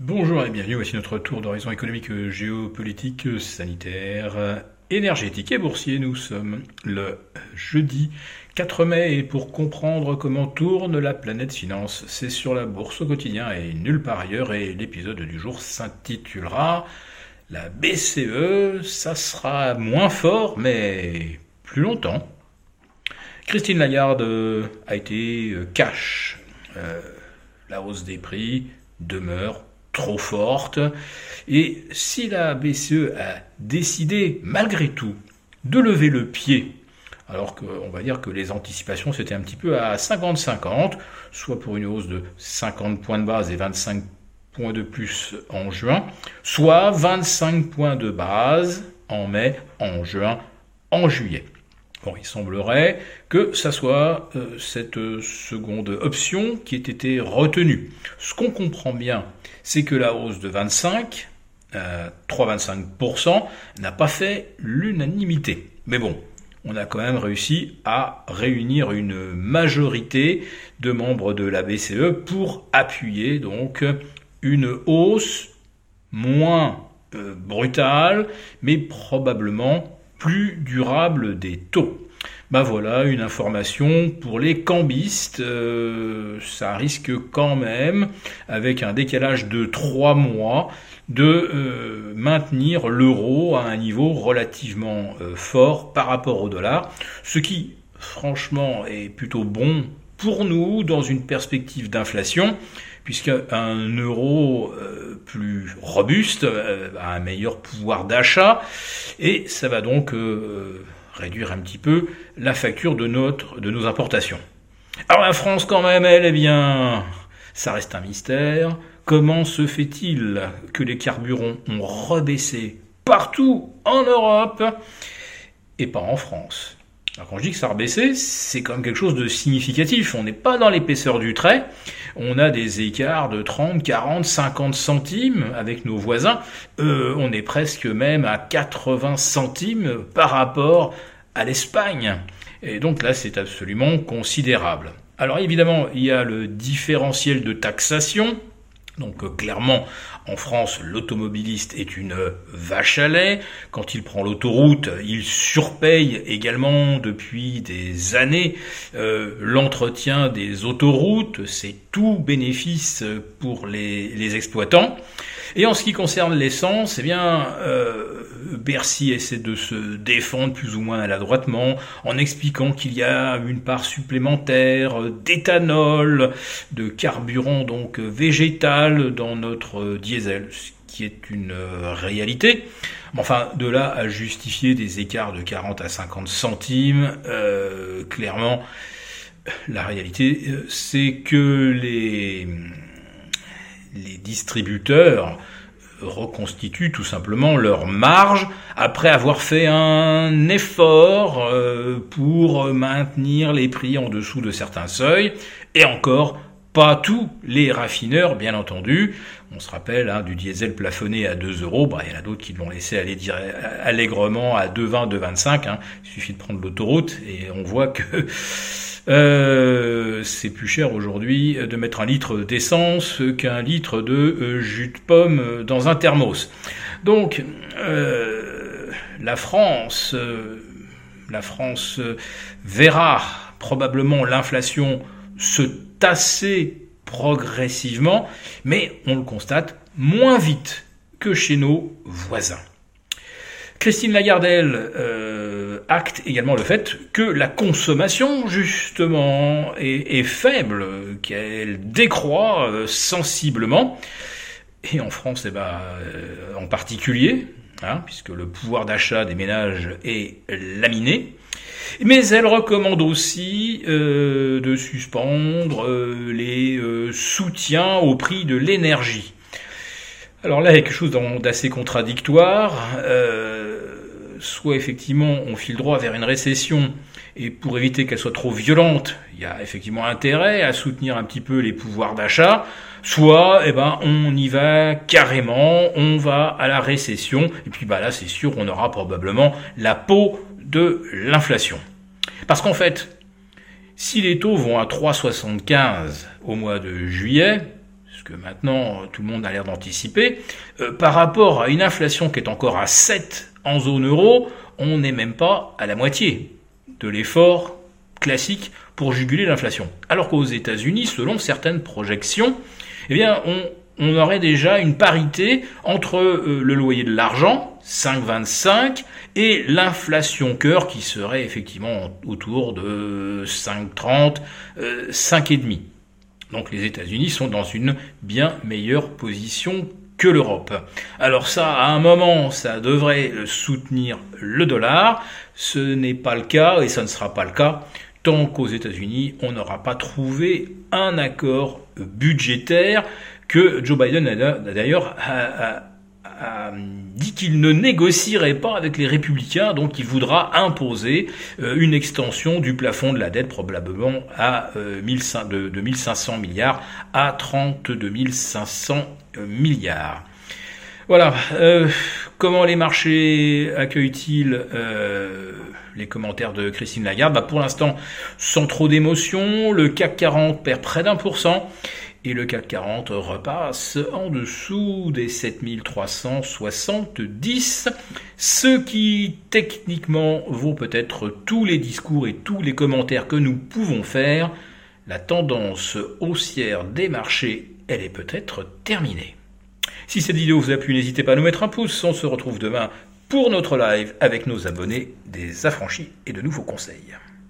Bonjour et bienvenue, voici notre tour d'horizon économique, géopolitique, sanitaire, énergétique et boursier. Nous sommes le jeudi 4 mai et pour comprendre comment tourne la planète finance, c'est sur la bourse au quotidien et nulle part ailleurs et l'épisode du jour s'intitulera La BCE, ça sera moins fort mais plus longtemps. Christine Lagarde a été cash. Euh, la hausse des prix demeure trop forte. Et si la BCE a décidé, malgré tout, de lever le pied, alors qu'on va dire que les anticipations c'était un petit peu à 50-50, soit pour une hausse de 50 points de base et 25 points de plus en juin, soit 25 points de base en mai, en juin, en juillet. Bon, il semblerait que ça soit euh, cette seconde option qui ait été retenue. Ce qu'on comprend bien, c'est que la hausse de 25, euh, 3,25%, n'a pas fait l'unanimité. Mais bon, on a quand même réussi à réunir une majorité de membres de la BCE pour appuyer donc une hausse moins euh, brutale, mais probablement plus durable des taux. Ben voilà, une information pour les cambistes. Euh, ça risque quand même, avec un décalage de trois mois, de euh, maintenir l'euro à un niveau relativement euh, fort par rapport au dollar, ce qui, franchement, est plutôt bon pour nous dans une perspective d'inflation, puisque un euro plus robuste a un meilleur pouvoir d'achat, et ça va donc réduire un petit peu la facture de, notre, de nos importations. Alors la France quand même, elle, eh bien, ça reste un mystère. Comment se fait-il que les carburants ont rebaissé partout en Europe et pas en France? Alors quand je dis que ça a rebaissé, c'est quand même quelque chose de significatif. On n'est pas dans l'épaisseur du trait. On a des écarts de 30, 40, 50 centimes avec nos voisins. Euh, on est presque même à 80 centimes par rapport à l'Espagne. Et donc là, c'est absolument considérable. Alors évidemment, il y a le différentiel de taxation donc euh, clairement, en France, l'automobiliste est une vache à lait. Quand il prend l'autoroute, il surpaye également depuis des années euh, l'entretien des autoroutes. C'est tout bénéfice pour les, exploitants. Et en ce qui concerne l'essence, eh bien, euh, Bercy essaie de se défendre plus ou moins maladroitement en expliquant qu'il y a une part supplémentaire d'éthanol, de carburant donc végétal dans notre diesel, ce qui est une réalité. Enfin, de là à justifier des écarts de 40 à 50 centimes, euh, clairement, la réalité, euh, c'est que les, les distributeurs reconstituent tout simplement leur marge après avoir fait un effort euh, pour maintenir les prix en dessous de certains seuils et encore pas tous les raffineurs, bien entendu. On se rappelle hein, du diesel plafonné à 2 euros. Bah, il y en a d'autres qui l'ont laissé aller allègrement à 2,20, 2,25. Hein. Il suffit de prendre l'autoroute et on voit que euh, c'est plus cher aujourd'hui de mettre un litre d'essence qu'un litre de euh, jus de pomme dans un thermos. Donc, euh, la France, la France verra probablement l'inflation se tasser progressivement, mais on le constate moins vite que chez nos voisins. Christine Lagardelle euh, acte également le fait que la consommation, justement, est, faible, qu'elle décroît euh, sensiblement, et en France, eh ben, euh, en particulier, hein, puisque le pouvoir d'achat des ménages est laminé. Mais elle recommande aussi de suspendre les soutiens au prix de l'énergie. Alors là, il y a quelque chose d'assez contradictoire. Euh, soit effectivement, on file droit vers une récession, et pour éviter qu'elle soit trop violente, il y a effectivement intérêt à soutenir un petit peu les pouvoirs d'achat. Soit, eh ben, on y va carrément, on va à la récession, et puis bah là, c'est sûr, on aura probablement la peau de l'inflation. Parce qu'en fait, si les taux vont à 3,75 au mois de juillet, que maintenant tout le monde a l'air d'anticiper, euh, par rapport à une inflation qui est encore à 7 en zone euro, on n'est même pas à la moitié de l'effort classique pour juguler l'inflation. Alors qu'aux États-Unis, selon certaines projections, eh bien, on, on aurait déjà une parité entre euh, le loyer de l'argent, 5,25, et l'inflation cœur qui serait effectivement autour de 5,30, euh, 5,5. Donc les États-Unis sont dans une bien meilleure position que l'Europe. Alors ça, à un moment, ça devrait soutenir le dollar. Ce n'est pas le cas et ça ne sera pas le cas tant qu'aux États-Unis, on n'aura pas trouvé un accord budgétaire que Joe Biden a d'ailleurs dit qu'il ne négocierait pas avec les républicains, donc il voudra imposer euh, une extension du plafond de la dette probablement à euh, de, de 1500 milliards à 32 500 euh, milliards. Voilà. comment les marchés accueillent-ils les commentaires de Christine Lagarde? Bah Pour l'instant, sans trop d'émotion, le CAC 40 perd près d'un pour cent et le CAC 40 repasse en dessous des 7370, ce qui techniquement vaut peut-être tous les discours et tous les commentaires que nous pouvons faire. La tendance haussière des marchés, elle est peut-être terminée. Si cette vidéo vous a plu, n'hésitez pas à nous mettre un pouce. On se retrouve demain pour notre live avec nos abonnés des affranchis et de nouveaux conseils.